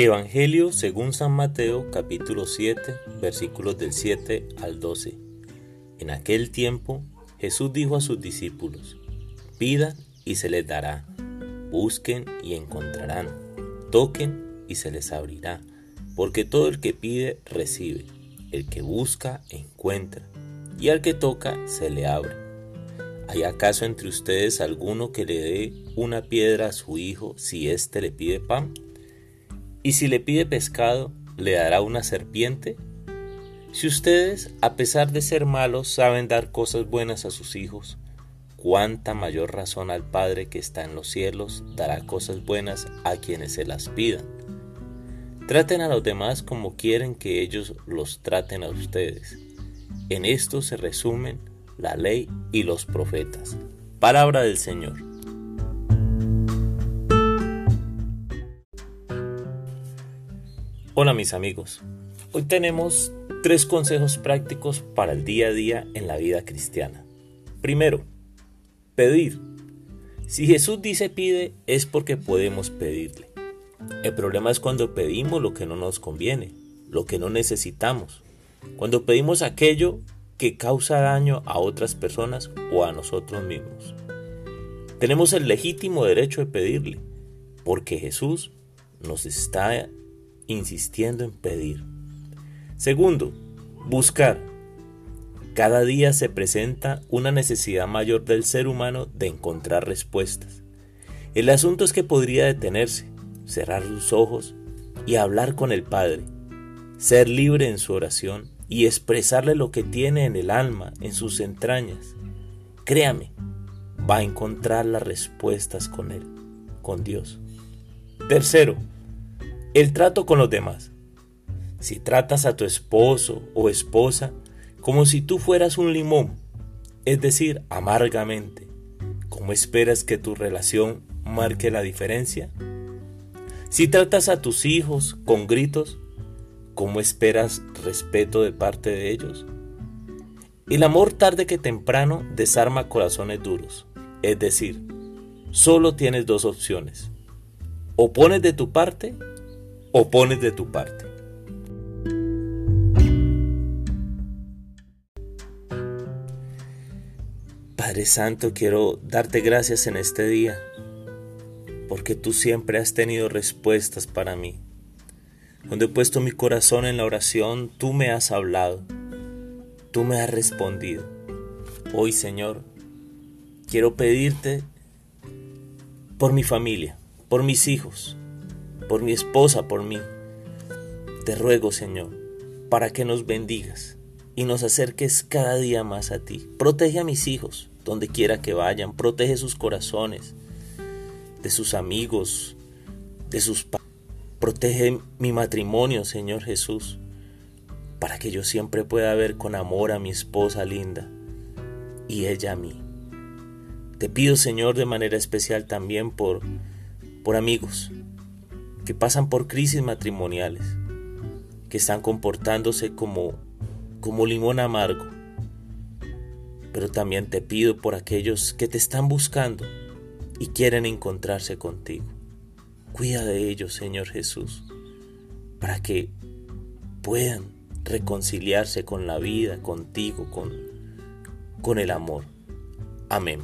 Evangelio según San Mateo capítulo 7 versículos del 7 al 12. En aquel tiempo Jesús dijo a sus discípulos, pidan y se les dará, busquen y encontrarán, toquen y se les abrirá, porque todo el que pide recibe, el que busca encuentra, y al que toca se le abre. ¿Hay acaso entre ustedes alguno que le dé una piedra a su hijo si éste le pide pan? ¿Y si le pide pescado, le dará una serpiente? Si ustedes, a pesar de ser malos, saben dar cosas buenas a sus hijos, cuánta mayor razón al Padre que está en los cielos dará cosas buenas a quienes se las pidan. Traten a los demás como quieren que ellos los traten a ustedes. En esto se resumen la ley y los profetas. Palabra del Señor. Hola mis amigos, hoy tenemos tres consejos prácticos para el día a día en la vida cristiana. Primero, pedir. Si Jesús dice pide es porque podemos pedirle. El problema es cuando pedimos lo que no nos conviene, lo que no necesitamos, cuando pedimos aquello que causa daño a otras personas o a nosotros mismos. Tenemos el legítimo derecho de pedirle, porque Jesús nos está insistiendo en pedir. Segundo, buscar. Cada día se presenta una necesidad mayor del ser humano de encontrar respuestas. El asunto es que podría detenerse, cerrar sus ojos y hablar con el Padre, ser libre en su oración y expresarle lo que tiene en el alma, en sus entrañas. Créame, va a encontrar las respuestas con Él, con Dios. Tercero, el trato con los demás. Si tratas a tu esposo o esposa como si tú fueras un limón, es decir, amargamente, ¿cómo esperas que tu relación marque la diferencia? Si tratas a tus hijos con gritos, ¿cómo esperas respeto de parte de ellos? El amor tarde que temprano desarma corazones duros, es decir, solo tienes dos opciones. O pones de tu parte o pones de tu parte. Padre Santo, quiero darte gracias en este día, porque tú siempre has tenido respuestas para mí. Cuando he puesto mi corazón en la oración, tú me has hablado, tú me has respondido. Hoy, Señor, quiero pedirte por mi familia, por mis hijos, por mi esposa, por mí. Te ruego, Señor, para que nos bendigas y nos acerques cada día más a ti. Protege a mis hijos, donde quiera que vayan, protege sus corazones, de sus amigos, de sus padres. Protege mi matrimonio, Señor Jesús, para que yo siempre pueda ver con amor a mi esposa linda y ella a mí. Te pido, Señor, de manera especial también por, por amigos, que pasan por crisis matrimoniales, que están comportándose como, como limón amargo. Pero también te pido por aquellos que te están buscando y quieren encontrarse contigo. Cuida de ellos, Señor Jesús, para que puedan reconciliarse con la vida, contigo, con, con el amor. Amén.